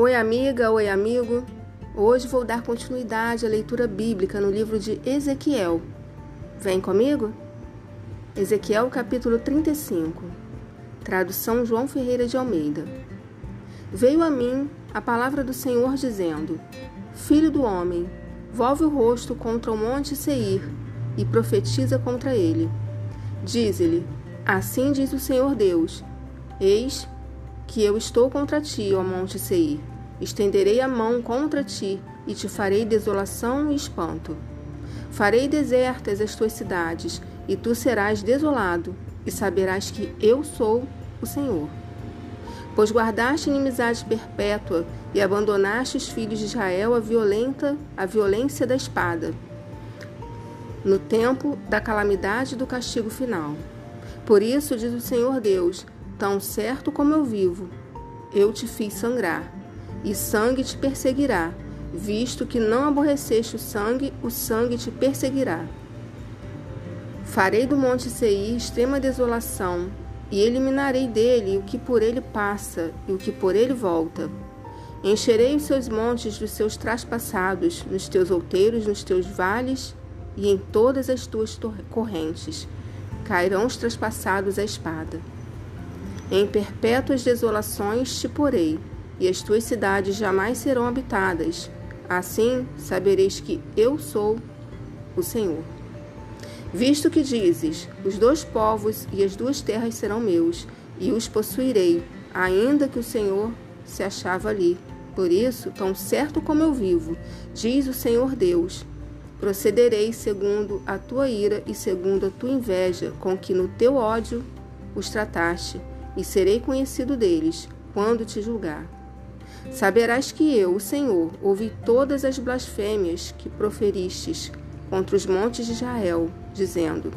Oi, amiga, oi, amigo. Hoje vou dar continuidade à leitura bíblica no livro de Ezequiel. Vem comigo? Ezequiel, capítulo 35. Tradução João Ferreira de Almeida. Veio a mim a palavra do Senhor dizendo: Filho do homem, volve o rosto contra o monte Seir e profetiza contra ele. Dize-lhe: Assim diz o Senhor Deus: Eis que eu estou contra ti, ó monte Seir. Estenderei a mão contra ti e te farei desolação e espanto. Farei desertas as tuas cidades, e tu serás desolado, e saberás que eu sou o Senhor. Pois guardaste inimizade perpétua e abandonaste os filhos de Israel a violenta, a violência da espada, no tempo da calamidade do castigo final. Por isso diz o Senhor Deus: Tão certo como eu vivo, eu te fiz sangrar, e sangue te perseguirá. Visto que não aborreceste o sangue, o sangue te perseguirá. Farei do monte Seir extrema desolação, e eliminarei dele o que por ele passa e o que por ele volta. Encherei os seus montes dos seus traspassados, nos teus outeiros, nos teus vales e em todas as tuas correntes. Cairão os traspassados à espada. Em perpétuas desolações te porei, e as tuas cidades jamais serão habitadas. Assim sabereis que eu sou o Senhor. Visto que dizes: os dois povos e as duas terras serão meus, e os possuirei, ainda que o Senhor se achava ali. Por isso, tão certo como eu vivo, diz o Senhor Deus, procederei segundo a tua ira e segundo a tua inveja, com que no teu ódio os trataste e serei conhecido deles quando te julgar. Saberás que eu, o Senhor, ouvi todas as blasfêmias que proferistes contra os montes de Israel, dizendo: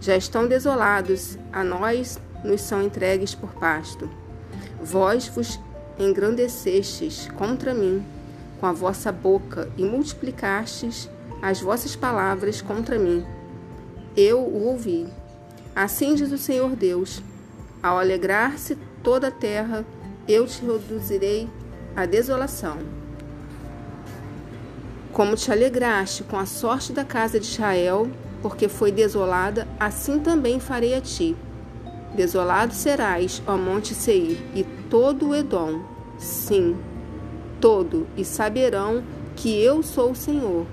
Já estão desolados, a nós nos são entregues por pasto. Vós vos engrandecestes contra mim com a vossa boca e multiplicastes as vossas palavras contra mim. Eu o ouvi. Assim diz o Senhor Deus: ao alegrar-se toda a terra, eu te reduzirei à desolação. Como te alegraste com a sorte da casa de Israel, porque foi desolada, assim também farei a ti. Desolado serás, ó monte Seir, e todo o Edom, sim, todo, e saberão que eu sou o Senhor,